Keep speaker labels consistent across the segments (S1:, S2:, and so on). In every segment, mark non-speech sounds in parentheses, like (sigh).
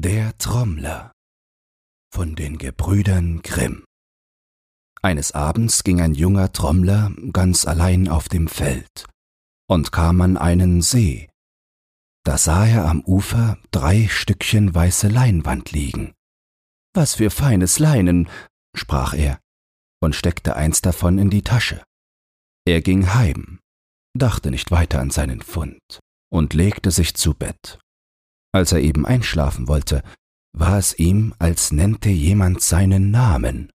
S1: Der Trommler von den Gebrüdern Grimm Eines Abends ging ein junger Trommler ganz allein auf dem Feld und kam an einen See. Da sah er am Ufer drei Stückchen weiße Leinwand liegen. Was für feines Leinen, sprach er und steckte eins davon in die Tasche. Er ging heim, dachte nicht weiter an seinen Fund und legte sich zu Bett. Als er eben einschlafen wollte, war es ihm, als nennte jemand seinen Namen.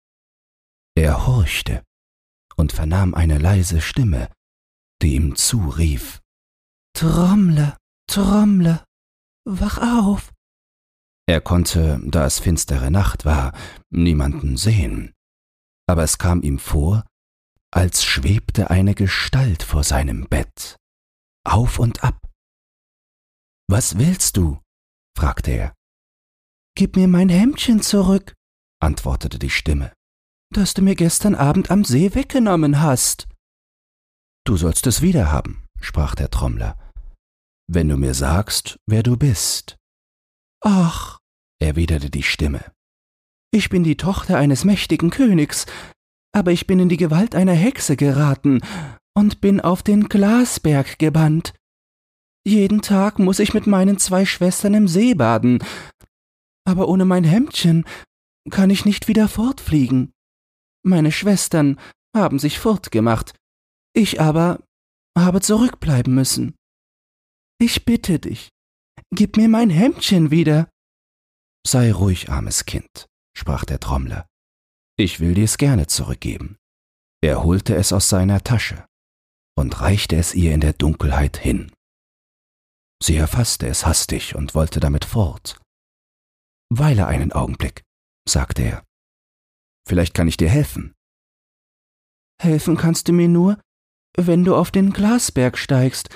S1: Er horchte und vernahm eine leise Stimme, die ihm zurief Trommler, Trommler, wach auf. Er konnte, da es finstere Nacht war, niemanden sehen, aber es kam ihm vor, als schwebte eine Gestalt vor seinem Bett, auf und ab. Was willst du? Fragte er. Gib mir mein Hemdchen zurück, antwortete die Stimme, das du mir gestern Abend am See weggenommen hast. Du sollst es wiederhaben, sprach der Trommler, wenn du mir sagst, wer du bist. Ach, erwiderte die Stimme, ich bin die Tochter eines mächtigen Königs, aber ich bin in die Gewalt einer Hexe geraten und bin auf den Glasberg gebannt. Jeden Tag muss ich mit meinen zwei Schwestern im See baden, aber ohne mein Hemdchen kann ich nicht wieder fortfliegen. Meine Schwestern haben sich fortgemacht, ich aber habe zurückbleiben müssen. Ich bitte dich, gib mir mein Hemdchen wieder. Sei ruhig, armes Kind, sprach der Trommler. Ich will dir's gerne zurückgeben. Er holte es aus seiner Tasche und reichte es ihr in der Dunkelheit hin. Sie erfasste es hastig und wollte damit fort. Weile einen Augenblick, sagte er. Vielleicht kann ich dir helfen. Helfen kannst du mir nur, wenn du auf den Glasberg steigst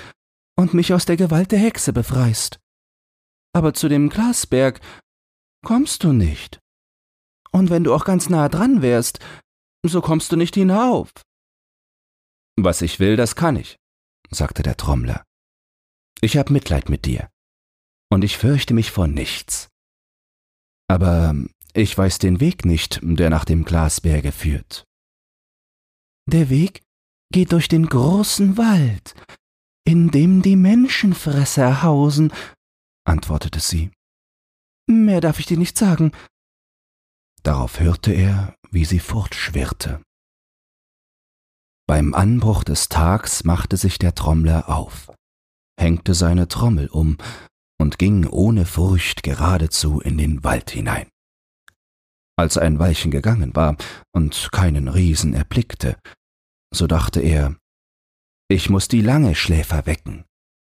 S1: und mich aus der Gewalt der Hexe befreist. Aber zu dem Glasberg kommst du nicht. Und wenn du auch ganz nahe dran wärst, so kommst du nicht hinauf. Was ich will, das kann ich, sagte der Trommler. Ich hab Mitleid mit dir. Und ich fürchte mich vor nichts. Aber ich weiß den Weg nicht, der nach dem Glasberge führt. Der Weg geht durch den großen Wald, in dem die Menschenfresser hausen, antwortete sie. Mehr darf ich dir nicht sagen. Darauf hörte er, wie sie fortschwirrte. Beim Anbruch des Tags machte sich der Trommler auf hängte seine Trommel um und ging ohne Furcht geradezu in den Wald hinein. Als ein Weilchen gegangen war und keinen Riesen erblickte, so dachte er, ich muss die lange Schläfer wecken,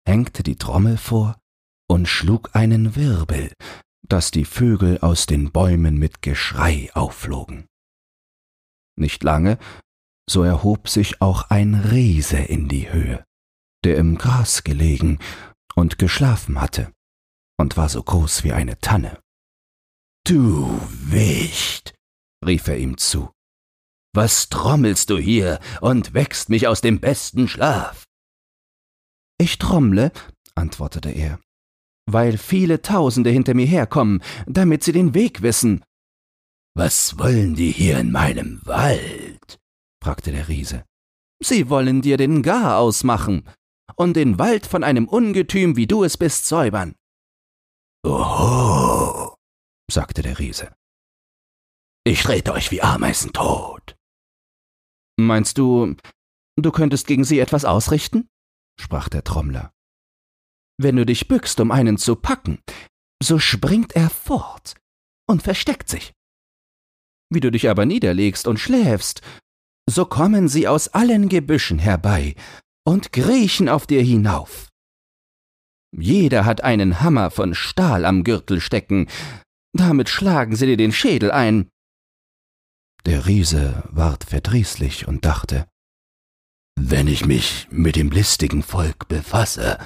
S1: hängte die Trommel vor und schlug einen Wirbel, dass die Vögel aus den Bäumen mit Geschrei aufflogen. Nicht lange, so erhob sich auch ein Riese in die Höhe der im Gras gelegen und geschlafen hatte und war so groß wie eine Tanne. Du Wicht, rief er ihm zu, was trommelst du hier und wächst mich aus dem besten Schlaf? Ich trommle, antwortete er, weil viele Tausende hinter mir herkommen, damit sie den Weg wissen. Was wollen die hier in meinem Wald? fragte der Riese. Sie wollen dir den Gar ausmachen, und den Wald von einem Ungetüm, wie du es bist, säubern. Oho, sagte der Riese. Ich rede euch wie Ameisen tot. Meinst du, du könntest gegen sie etwas ausrichten? sprach der Trommler. Wenn du dich bückst, um einen zu packen, so springt er fort und versteckt sich. Wie du dich aber niederlegst und schläfst, so kommen sie aus allen Gebüschen herbei und kriechen auf dir hinauf. Jeder hat einen Hammer von Stahl am Gürtel stecken, damit schlagen sie dir den Schädel ein. Der Riese ward verdrießlich und dachte, wenn ich mich mit dem listigen Volk befasse,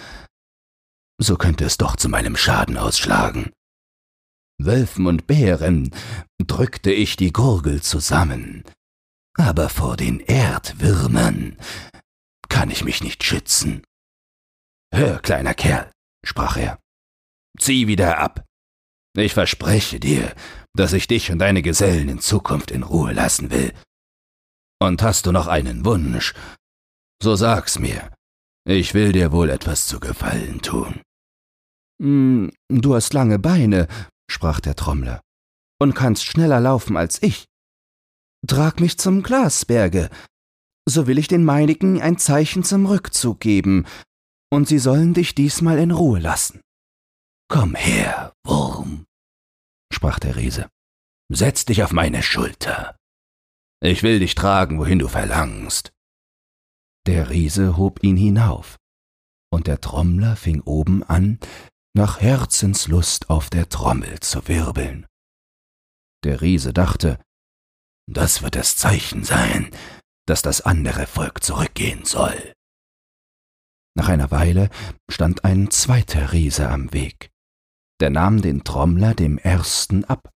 S1: so könnte es doch zu meinem Schaden ausschlagen. Wölfen und Bären drückte ich die Gurgel zusammen, aber vor den Erdwürmern kann ich mich nicht schützen. Hör, kleiner Kerl, sprach er, zieh wieder ab.
S2: Ich verspreche dir, dass ich dich und deine Gesellen in Zukunft in Ruhe lassen will. Und hast du noch einen Wunsch, so sag's mir. Ich will dir wohl etwas zu Gefallen tun.
S1: Mm, du hast lange Beine, sprach der Trommler, und kannst schneller laufen als ich. Trag mich zum Glasberge, so will ich den meinigen ein Zeichen zum Rückzug geben, und sie sollen dich diesmal in Ruhe lassen.
S2: Komm her, Wurm, sprach der Riese, setz dich auf meine Schulter. Ich will dich tragen, wohin du verlangst.
S1: Der Riese hob ihn hinauf, und der Trommler fing oben an, nach Herzenslust auf der Trommel zu wirbeln. Der Riese dachte,
S2: das wird das Zeichen sein, dass das andere Volk zurückgehen soll.
S1: Nach einer Weile stand ein zweiter Riese am Weg. Der nahm den Trommler dem ersten ab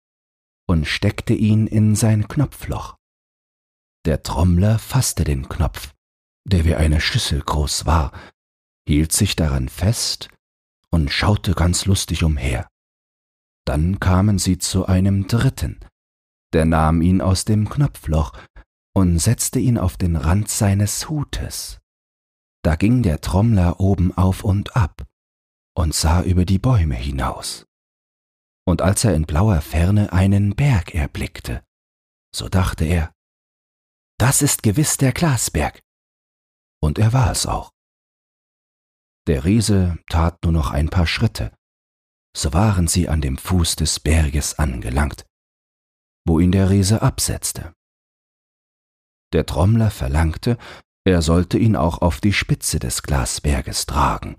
S1: und steckte ihn in sein Knopfloch. Der Trommler fasste den Knopf, der wie eine Schüssel groß war, hielt sich daran fest und schaute ganz lustig umher. Dann kamen sie zu einem dritten, der nahm ihn aus dem Knopfloch und setzte ihn auf den Rand seines Hutes. Da ging der Trommler oben auf und ab und sah über die Bäume hinaus. Und als er in blauer Ferne einen Berg erblickte, so dachte er, das ist gewiss der Glasberg. Und er war es auch. Der Riese tat nur noch ein paar Schritte, so waren sie an dem Fuß des Berges angelangt, wo ihn der Riese absetzte. Der Trommler verlangte, er sollte ihn auch auf die Spitze des Glasberges tragen.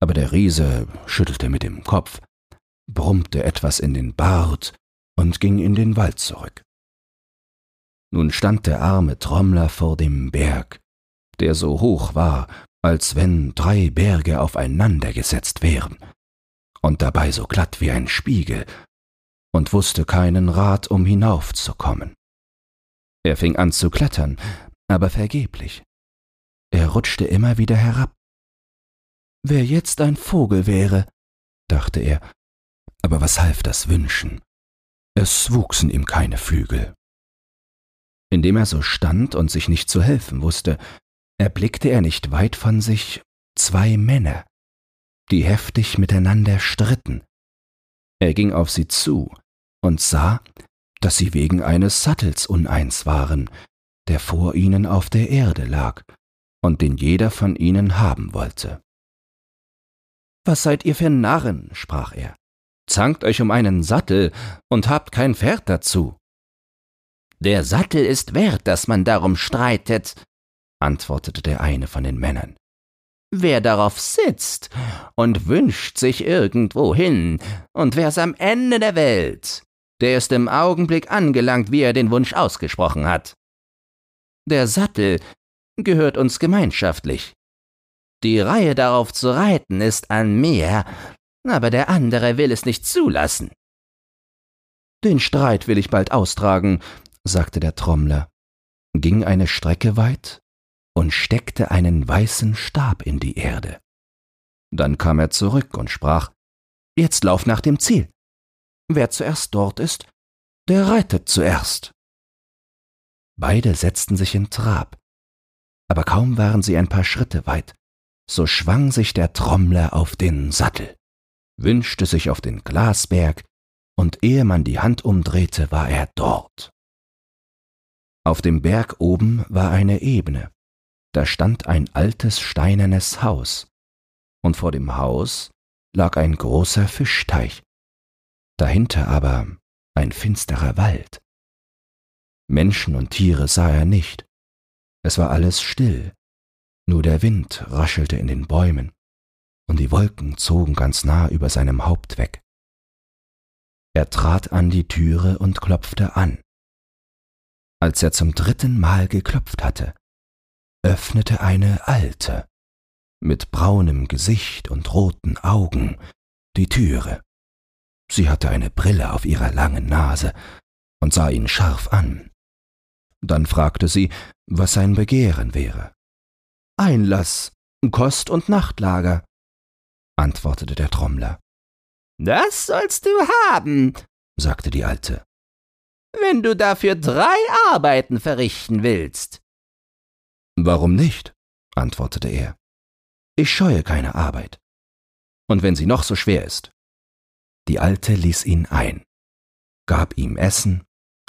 S1: Aber der Riese schüttelte mit dem Kopf, brummte etwas in den Bart und ging in den Wald zurück. Nun stand der arme Trommler vor dem Berg, der so hoch war, als wenn drei Berge aufeinandergesetzt wären, und dabei so glatt wie ein Spiegel, und wusste keinen Rat, um hinaufzukommen. Er fing an zu klettern, aber vergeblich. Er rutschte immer wieder herab. Wer jetzt ein Vogel wäre, dachte er, aber was half das Wünschen? Es wuchsen ihm keine Flügel. Indem er so stand und sich nicht zu helfen wusste, erblickte er nicht weit von sich zwei Männer, die heftig miteinander stritten. Er ging auf sie zu und sah, dass sie wegen eines Sattels uneins waren, der vor ihnen auf der Erde lag und den jeder von ihnen haben wollte. Was seid ihr für Narren, sprach er, zankt euch um einen Sattel und habt kein Pferd dazu. Der Sattel ist wert, dass man darum streitet, antwortete der eine von den Männern. Wer darauf sitzt und wünscht sich irgendwo hin, und wer's am Ende der Welt, der ist im Augenblick angelangt, wie er den Wunsch ausgesprochen hat. Der Sattel gehört uns gemeinschaftlich. Die Reihe darauf zu reiten ist an mir, aber der andere will es nicht zulassen. Den Streit will ich bald austragen, sagte der Trommler, ging eine Strecke weit und steckte einen weißen Stab in die Erde. Dann kam er zurück und sprach, Jetzt lauf nach dem Ziel. Wer zuerst dort ist, der reitet zuerst. Beide setzten sich in Trab, aber kaum waren sie ein paar Schritte weit, so schwang sich der Trommler auf den Sattel, wünschte sich auf den Glasberg, und ehe man die Hand umdrehte, war er dort. Auf dem Berg oben war eine Ebene, da stand ein altes steinernes Haus, und vor dem Haus lag ein großer Fischteich, dahinter aber ein finsterer Wald. Menschen und Tiere sah er nicht. Es war alles still, nur der Wind raschelte in den Bäumen, und die Wolken zogen ganz nah über seinem Haupt weg. Er trat an die Türe und klopfte an. Als er zum dritten Mal geklopft hatte, öffnete eine Alte, mit braunem Gesicht und roten Augen, die Türe. Sie hatte eine Brille auf ihrer langen Nase und sah ihn scharf an. Dann fragte sie, was sein Begehren wäre. Einlass, Kost und Nachtlager, antwortete der Trommler.
S3: Das sollst du haben, sagte die Alte, wenn du dafür drei Arbeiten verrichten willst.
S1: Warum nicht? antwortete er. Ich scheue keine Arbeit. Und wenn sie noch so schwer ist. Die Alte ließ ihn ein, gab ihm Essen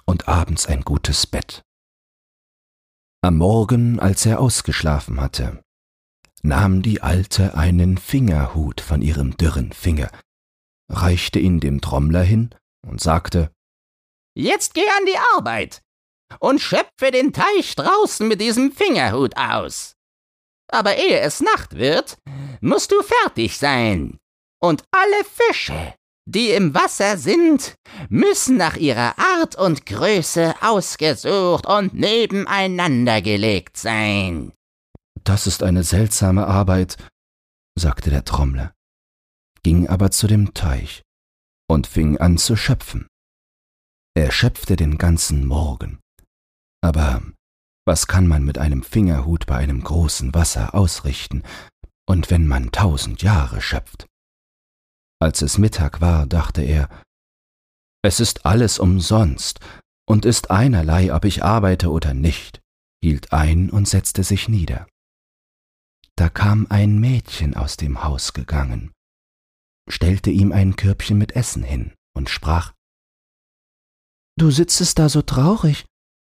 S1: und abends ein gutes Bett. Am Morgen, als er ausgeschlafen hatte, nahm die Alte einen Fingerhut von ihrem dürren Finger, reichte ihn dem Trommler hin und sagte
S3: Jetzt geh an die Arbeit und schöpfe den Teich draußen mit diesem Fingerhut aus. Aber ehe es Nacht wird, musst du fertig sein. Und alle Fische, die im Wasser sind, müssen nach ihrer Art und Größe ausgesucht und nebeneinander gelegt sein.
S1: Das ist eine seltsame Arbeit, sagte der Trommler, ging aber zu dem Teich und fing an zu schöpfen. Er schöpfte den ganzen Morgen. Aber was kann man mit einem Fingerhut bei einem großen Wasser ausrichten, und wenn man tausend Jahre schöpft? Als es Mittag war, dachte er, es ist alles umsonst und ist einerlei, ob ich arbeite oder nicht, hielt ein und setzte sich nieder. Da kam ein Mädchen aus dem Haus gegangen, stellte ihm ein Körbchen mit Essen hin und sprach Du sitzest da so traurig,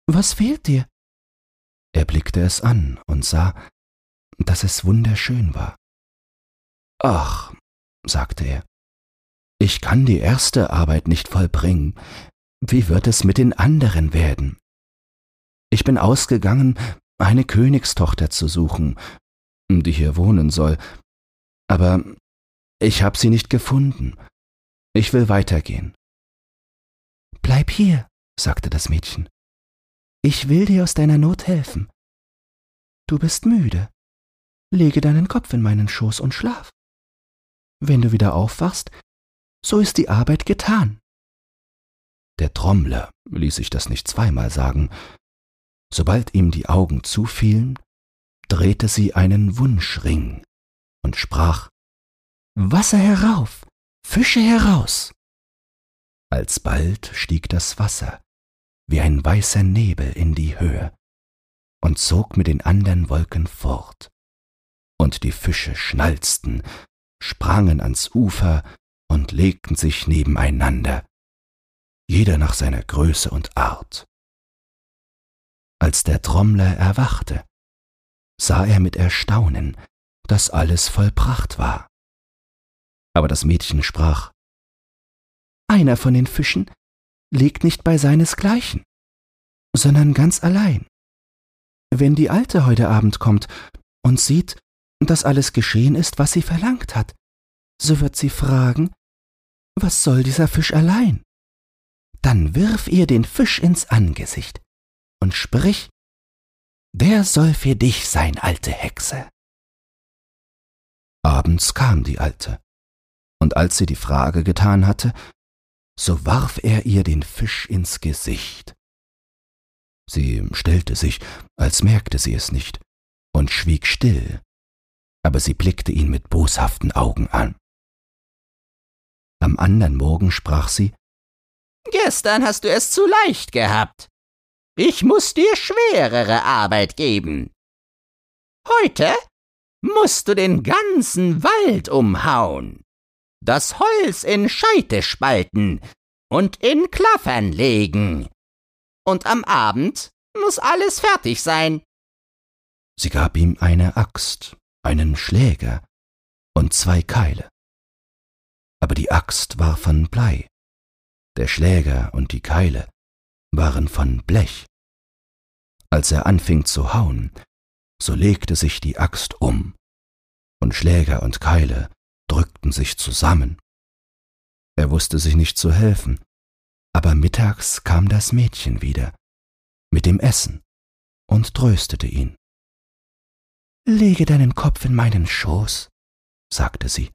S1: was fehlt dir? Er blickte es an und sah, dass es wunderschön war. Ach, sagte er, ich kann die erste Arbeit nicht vollbringen. Wie wird es mit den anderen werden? Ich bin ausgegangen, eine Königstochter zu suchen, die hier wohnen soll, aber ich habe sie nicht gefunden. Ich will weitergehen. Bleib hier, sagte das Mädchen. Ich will dir aus deiner Not helfen. Du bist müde. Lege deinen Kopf in meinen Schoß und schlaf. Wenn du wieder aufwachst, so ist die Arbeit getan. Der Trommler ließ sich das nicht zweimal sagen. Sobald ihm die Augen zufielen, drehte sie einen Wunschring und sprach Wasser herauf, Fische heraus. Alsbald stieg das Wasser wie ein weißer Nebel in die Höhe und zog mit den andern Wolken fort. Und die Fische schnalzten, sprangen ans Ufer und legten sich nebeneinander, jeder nach seiner Größe und Art. Als der Trommler erwachte, sah er mit Erstaunen, dass alles vollbracht war. Aber das Mädchen sprach, Einer von den Fischen liegt nicht bei seinesgleichen, sondern ganz allein. Wenn die Alte heute Abend kommt und sieht, dass alles geschehen ist, was sie verlangt hat, so wird sie fragen, was soll dieser Fisch allein? Dann wirf ihr den Fisch ins Angesicht und sprich, der soll für dich sein, alte Hexe. Abends kam die Alte, und als sie die Frage getan hatte, so warf er ihr den Fisch ins Gesicht. Sie stellte sich, als merkte sie es nicht, und schwieg still, aber sie blickte ihn mit boshaften Augen an. Am andern Morgen sprach sie
S3: Gestern hast du es zu leicht gehabt. Ich muss dir schwerere Arbeit geben. Heute musst du den ganzen Wald umhauen, das Holz in Scheite spalten und in Klaffern legen. Und am Abend muss alles fertig sein.
S1: Sie gab ihm eine Axt, einen Schläger und zwei Keile aber die Axt war von Blei, der Schläger und die Keile waren von Blech. Als er anfing zu hauen, so legte sich die Axt um, und Schläger und Keile drückten sich zusammen. Er wusste sich nicht zu helfen, aber mittags kam das Mädchen wieder, mit dem Essen, und tröstete ihn. Lege deinen Kopf in meinen Schoß, sagte sie,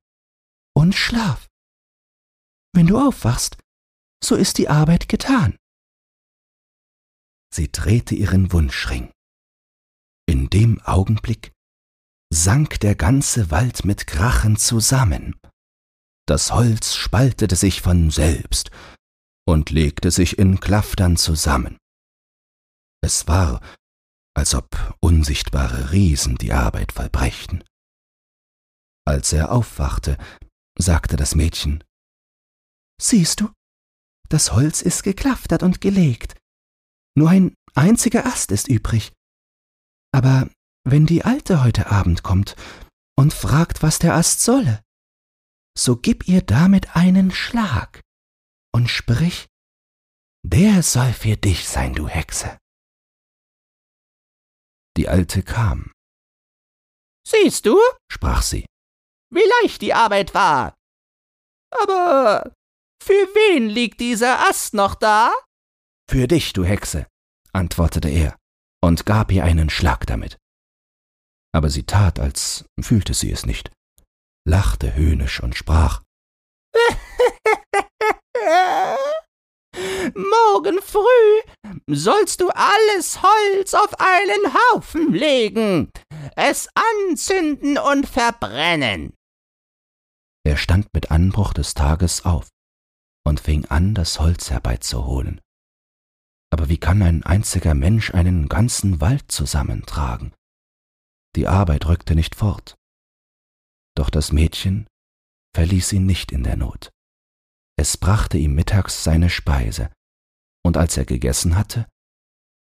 S1: und schlaf. Wenn du aufwachst, so ist die Arbeit getan. Sie drehte ihren Wunschring. In dem Augenblick sank der ganze Wald mit Krachen zusammen, Das Holz spaltete sich von selbst und legte sich in Klaftern zusammen. Es war, als ob unsichtbare Riesen die Arbeit vollbrächten. Als er aufwachte, sagte das Mädchen Siehst du, das Holz ist geklaftert und gelegt. Nur ein einziger Ast ist übrig. Aber wenn die Alte heute Abend kommt und fragt, was der Ast solle, so gib ihr damit einen Schlag und sprich, der soll für dich sein, du Hexe. Die Alte kam.
S3: Siehst du,
S1: sprach sie,
S3: wie leicht die Arbeit war. Aber für wen liegt dieser Ast noch da?
S1: Für dich, du Hexe, antwortete er und gab ihr einen Schlag damit. Aber sie tat, als fühlte sie es nicht, lachte höhnisch und sprach (laughs)
S3: Morgen früh sollst du alles Holz auf einen Haufen legen, es anzünden und verbrennen.
S1: Er stand mit Anbruch des Tages auf und fing an, das Holz herbeizuholen. Aber wie kann ein einziger Mensch einen ganzen Wald zusammentragen? Die Arbeit rückte nicht fort. Doch das Mädchen verließ ihn nicht in der Not. Es brachte ihm mittags seine Speise, und als er gegessen hatte,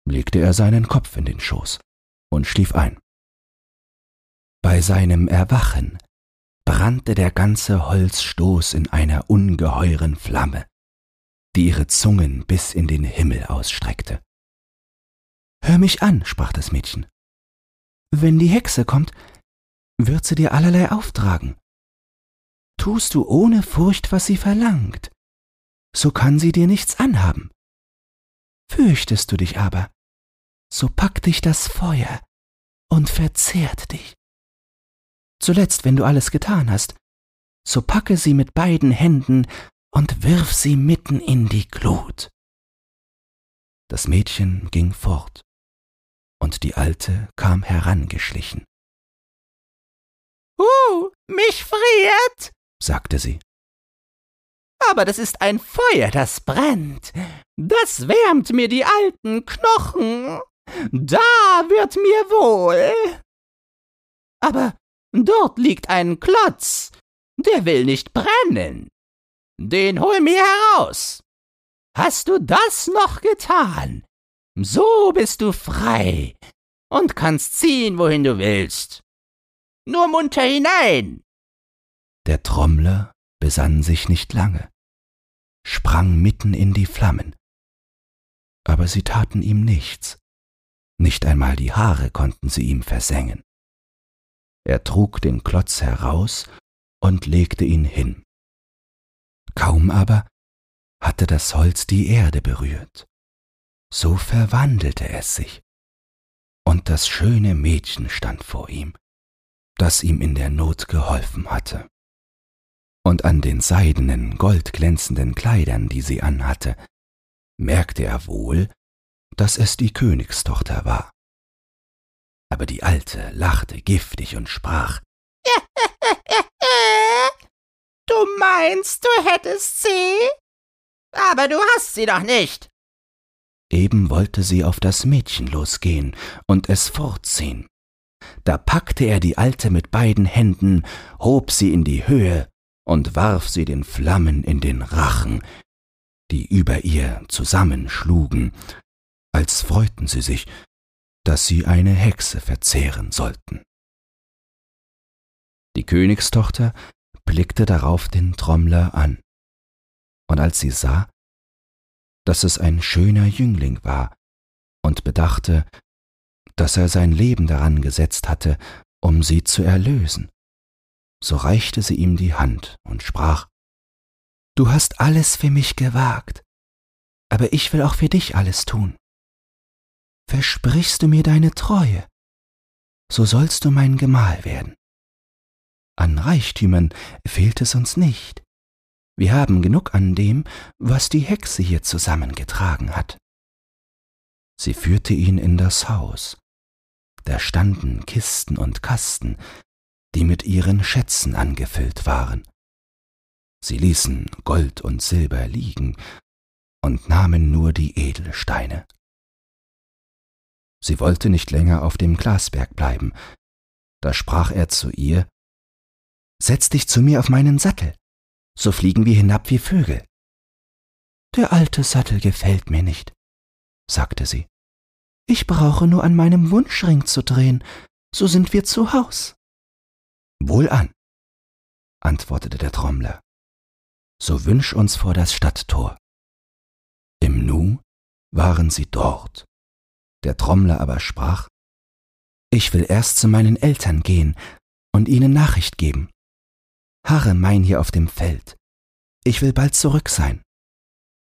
S1: legte er seinen Kopf in den Schoß und schlief ein. Bei seinem Erwachen brannte der ganze Holzstoß in einer ungeheuren Flamme, die ihre Zungen bis in den Himmel ausstreckte. Hör mich an, sprach das Mädchen. Wenn die Hexe kommt, wird sie dir allerlei auftragen. Tust du ohne Furcht, was sie verlangt, so kann sie dir nichts anhaben. Fürchtest du dich aber, so packt dich das Feuer und verzehrt dich. Zuletzt, wenn du alles getan hast, so packe sie mit beiden Händen und wirf sie mitten in die Glut. Das Mädchen ging fort, und die Alte kam herangeschlichen.
S3: Uh, mich friert,
S1: sagte sie.
S3: Aber das ist ein Feuer, das brennt. Das wärmt mir die alten Knochen. Da wird mir wohl. Aber dort liegt ein Klotz. Der will nicht brennen. Den hol mir heraus. Hast du das noch getan? So bist du frei und kannst ziehen, wohin du willst. Nur munter hinein.
S1: Der Trommler besann sich nicht lange, sprang mitten in die Flammen. Aber sie taten ihm nichts, nicht einmal die Haare konnten sie ihm versengen. Er trug den Klotz heraus und legte ihn hin. Kaum aber hatte das Holz die Erde berührt, so verwandelte es sich, und das schöne Mädchen stand vor ihm, das ihm in der Not geholfen hatte. Und an den seidenen, goldglänzenden Kleidern, die sie anhatte, merkte er wohl, dass es die Königstochter war. Aber die Alte lachte giftig und sprach (laughs)
S3: Du meinst, du hättest sie? Aber du hast sie doch nicht.
S1: Eben wollte sie auf das Mädchen losgehen und es fortziehen. Da packte er die Alte mit beiden Händen, hob sie in die Höhe und warf sie den Flammen in den Rachen, die über ihr zusammenschlugen, als freuten sie sich, dass sie eine Hexe verzehren sollten. Die Königstochter blickte darauf den Trommler an, und als sie sah, dass es ein schöner Jüngling war, und bedachte, dass er sein Leben daran gesetzt hatte, um sie zu erlösen, so reichte sie ihm die Hand und sprach Du hast alles für mich gewagt, aber ich will auch für dich alles tun. Versprichst du mir deine Treue, so sollst du mein Gemahl werden. An Reichtümern fehlt es uns nicht. Wir haben genug an dem, was die Hexe hier zusammengetragen hat. Sie führte ihn in das Haus. Da standen Kisten und Kasten, die mit ihren Schätzen angefüllt waren. Sie ließen Gold und Silber liegen und nahmen nur die Edelsteine. Sie wollte nicht länger auf dem Glasberg bleiben. Da sprach er zu ihr Setz dich zu mir auf meinen Sattel, so fliegen wir hinab wie Vögel. Der alte Sattel gefällt mir nicht, sagte sie. Ich brauche nur an meinem Wunschring zu drehen, so sind wir zu Haus. Wohlan, antwortete der Trommler. So wünsch uns vor das Stadttor. Im Nu waren sie dort. Der Trommler aber sprach, Ich will erst zu meinen Eltern gehen und ihnen Nachricht geben. Harre mein hier auf dem Feld. Ich will bald zurück sein.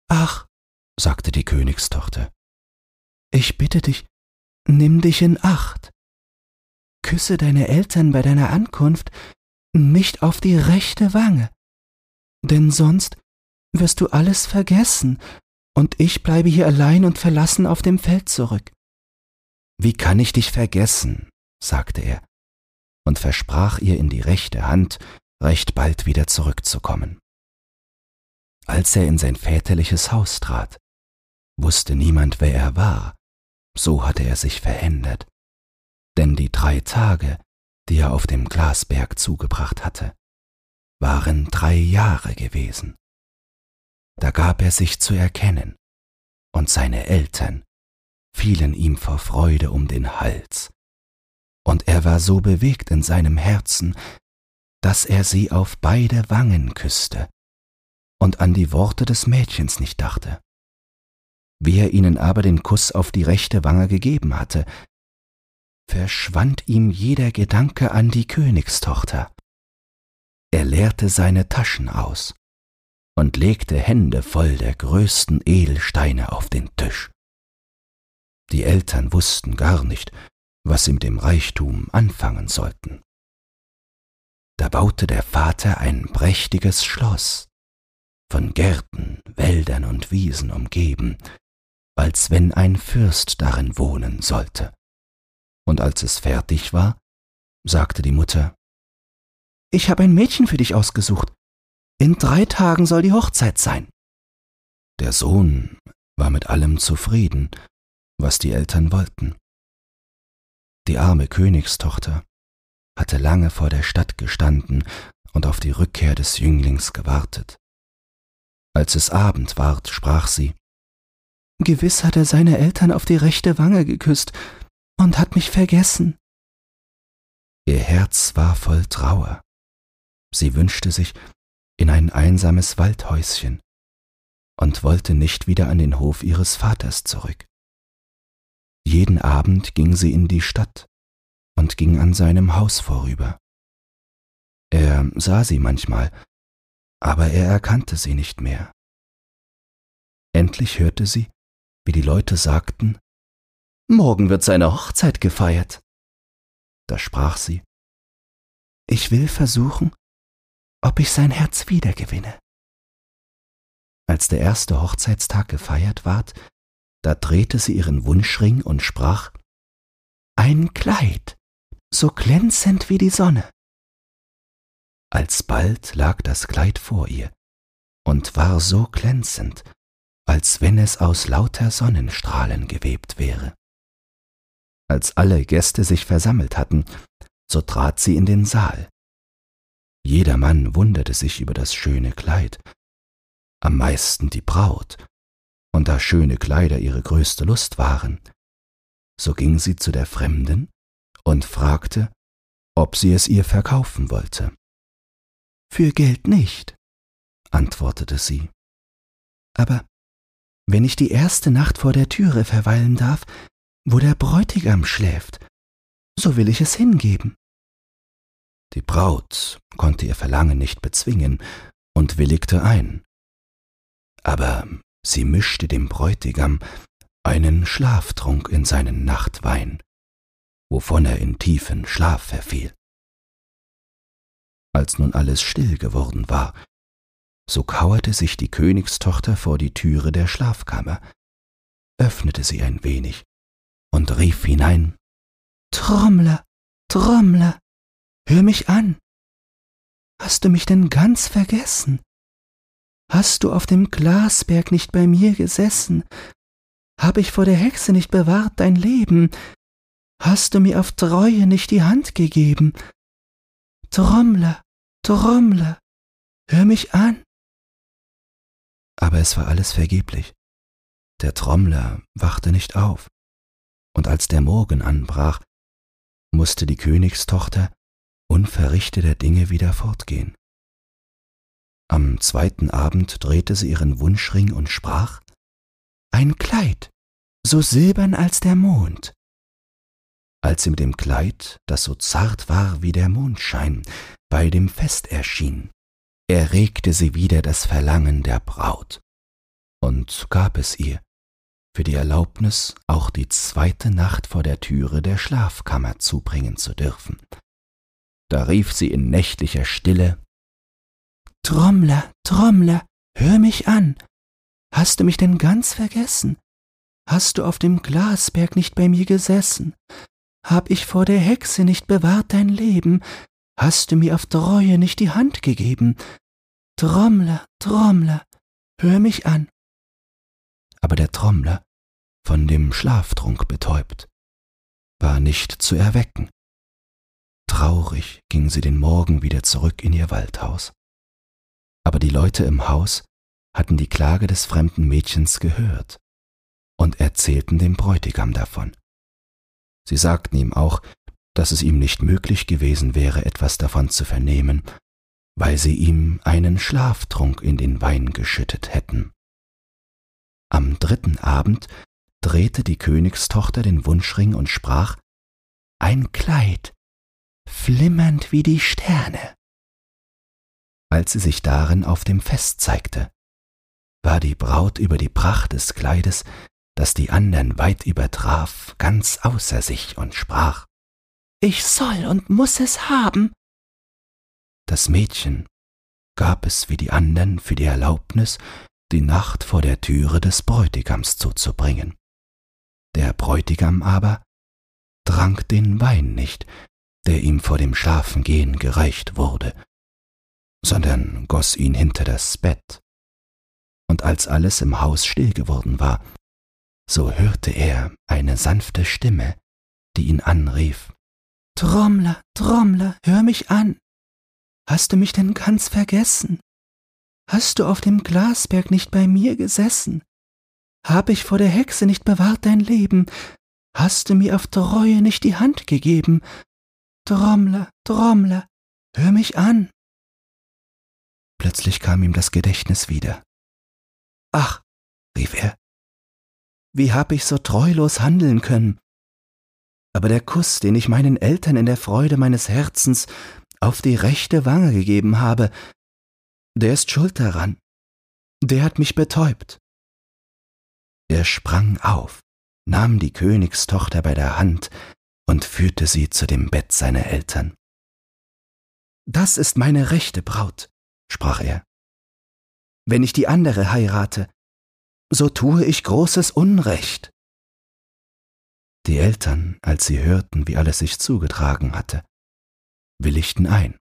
S1: Ach, sagte die Königstochter, ich bitte dich, nimm dich in Acht. Küsse deine Eltern bei deiner Ankunft nicht auf die rechte Wange, denn sonst wirst du alles vergessen, und ich bleibe hier allein und verlassen auf dem Feld zurück. Wie kann ich dich vergessen? sagte er und versprach ihr in die rechte Hand, recht bald wieder zurückzukommen. Als er in sein väterliches Haus trat, wusste niemand, wer er war, so hatte er sich verändert, denn die drei Tage, die er auf dem Glasberg zugebracht hatte, waren drei Jahre gewesen. Da gab er sich zu erkennen, und seine Eltern fielen ihm vor Freude um den Hals, und er war so bewegt in seinem Herzen, dass er sie auf beide Wangen küsste und an die Worte des Mädchens nicht dachte. Wie er ihnen aber den Kuss auf die rechte Wange gegeben hatte, verschwand ihm jeder Gedanke an die Königstochter. Er leerte seine Taschen aus und legte Hände voll der größten Edelsteine auf den Tisch. Die Eltern wussten gar nicht, was sie mit dem Reichtum anfangen sollten. Da baute der Vater ein prächtiges Schloss, von Gärten, Wäldern und Wiesen umgeben, als wenn ein Fürst darin wohnen sollte. Und als es fertig war, sagte die Mutter, Ich habe ein Mädchen für dich ausgesucht. In drei Tagen soll die Hochzeit sein. Der Sohn war mit allem zufrieden, was die Eltern wollten. Die arme Königstochter hatte lange vor der Stadt gestanden und auf die Rückkehr des Jünglings gewartet. Als es Abend ward, sprach sie Gewiss hat er seine Eltern auf die rechte Wange geküsst und hat mich vergessen. Ihr Herz war voll Trauer. Sie wünschte sich in ein einsames Waldhäuschen und wollte nicht wieder an den Hof ihres Vaters zurück. Jeden Abend ging sie in die Stadt und ging an seinem Haus vorüber. Er sah sie manchmal, aber er erkannte sie nicht mehr. Endlich hörte sie, wie die Leute sagten, Morgen wird seine Hochzeit gefeiert. Da sprach sie, Ich will versuchen, ob ich sein Herz wiedergewinne. Als der erste Hochzeitstag gefeiert ward, da drehte sie ihren Wunschring und sprach, Ein Kleid, so glänzend wie die Sonne. Alsbald lag das Kleid vor ihr und war so glänzend, als wenn es aus lauter Sonnenstrahlen gewebt wäre. Als alle Gäste sich versammelt hatten, so trat sie in den Saal. Jedermann wunderte sich über das schöne Kleid, am meisten die Braut, und da schöne Kleider ihre größte Lust waren, so ging sie zu der Fremden und fragte, ob sie es ihr verkaufen wollte. Für Geld nicht, antwortete sie. Aber wenn ich die erste Nacht vor der Türe verweilen darf, wo der Bräutigam schläft, so will ich es hingeben. Die Braut konnte ihr Verlangen nicht bezwingen und willigte ein. Aber sie mischte dem Bräutigam einen Schlaftrunk in seinen Nachtwein wovon er in tiefen Schlaf verfiel. Als nun alles still geworden war, so kauerte sich die Königstochter vor die Türe der Schlafkammer, öffnete sie ein wenig und rief hinein Trommler, Trommler, hör mich an. Hast du mich denn ganz vergessen, Hast du auf dem Glasberg nicht bei mir gesessen? Hab ich vor der Hexe nicht bewahrt dein Leben? Hast du mir auf Treue nicht die Hand gegeben? Trommler, Trommler, hör mich an. Aber es war alles vergeblich. Der Trommler wachte nicht auf, und als der Morgen anbrach, musste die Königstochter unverrichteter Dinge wieder fortgehen. Am zweiten Abend drehte sie ihren Wunschring und sprach Ein Kleid, so silbern als der Mond. Als sie mit dem Kleid, das so zart war wie der Mondschein, bei dem Fest erschien, erregte sie wieder das Verlangen der Braut und gab es ihr, für die Erlaubnis, auch die zweite Nacht vor der Türe der Schlafkammer zubringen zu dürfen. Da rief sie in nächtlicher Stille Trommler, Trommler, hör mich an. Hast du mich denn ganz vergessen? Hast du auf dem Glasberg nicht bei mir gesessen? Hab ich vor der Hexe nicht bewahrt dein Leben? Hast du mir auf Treue nicht die Hand gegeben? Trommler, Trommler, hör mich an. Aber der Trommler, von dem Schlaftrunk betäubt, war nicht zu erwecken. Traurig ging sie den Morgen wieder zurück in ihr Waldhaus aber die Leute im Haus hatten die Klage des fremden Mädchens gehört und erzählten dem Bräutigam davon. Sie sagten ihm auch, dass es ihm nicht möglich gewesen wäre, etwas davon zu vernehmen, weil sie ihm einen Schlaftrunk in den Wein geschüttet hätten. Am dritten Abend drehte die Königstochter den Wunschring und sprach Ein Kleid, flimmernd wie die Sterne als sie sich darin auf dem Fest zeigte, war die Braut über die Pracht des Kleides, das die andern weit übertraf, ganz außer sich und sprach Ich soll und muss es haben. Das Mädchen gab es wie die andern für die Erlaubnis, die Nacht vor der Türe des Bräutigams zuzubringen. Der Bräutigam aber trank den Wein nicht, der ihm vor dem Schlafengehen gereicht wurde, sondern goss ihn hinter das Bett. Und als alles im Haus still geworden war, so hörte er eine sanfte Stimme, die ihn anrief Trommler, Trommler, hör mich an. Hast du mich denn ganz vergessen? Hast du auf dem Glasberg nicht bei mir gesessen? Hab ich vor der Hexe nicht bewahrt dein Leben? Hast du mir auf Treue nicht die Hand gegeben? Trommler, Trommler, hör mich an. Plötzlich kam ihm das Gedächtnis wieder. Ach, rief er, wie hab ich so treulos handeln können? Aber der Kuss, den ich meinen Eltern in der Freude meines Herzens auf die rechte Wange gegeben habe, der ist schuld daran. Der hat mich betäubt. Er sprang auf, nahm die Königstochter bei der Hand und führte sie zu dem Bett seiner Eltern. Das ist meine rechte Braut, sprach er. Wenn ich die andere heirate, so tue ich großes Unrecht. Die Eltern, als sie hörten, wie alles sich zugetragen hatte, willigten ein.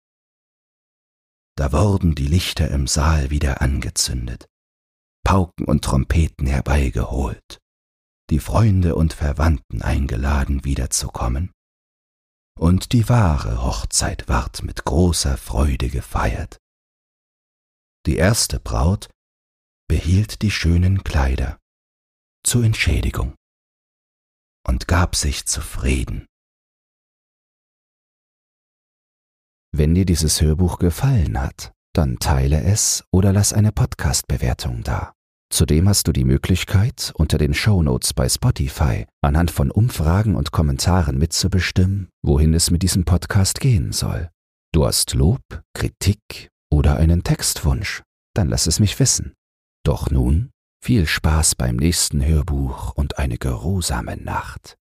S1: Da wurden die Lichter im Saal wieder angezündet, Pauken und Trompeten herbeigeholt, die Freunde und Verwandten eingeladen wiederzukommen, und die wahre Hochzeit ward mit großer Freude gefeiert. Die erste Braut behielt die schönen Kleider zur Entschädigung und gab sich zufrieden. Wenn dir dieses Hörbuch gefallen hat, dann teile es oder lass eine Podcast-Bewertung da. Zudem hast du die Möglichkeit, unter den Shownotes bei Spotify anhand von Umfragen und Kommentaren mitzubestimmen, wohin es mit diesem Podcast gehen soll. Du hast Lob, Kritik oder einen Textwunsch, dann lass es mich wissen. Doch nun viel Spaß beim nächsten Hörbuch und eine geruhsame Nacht.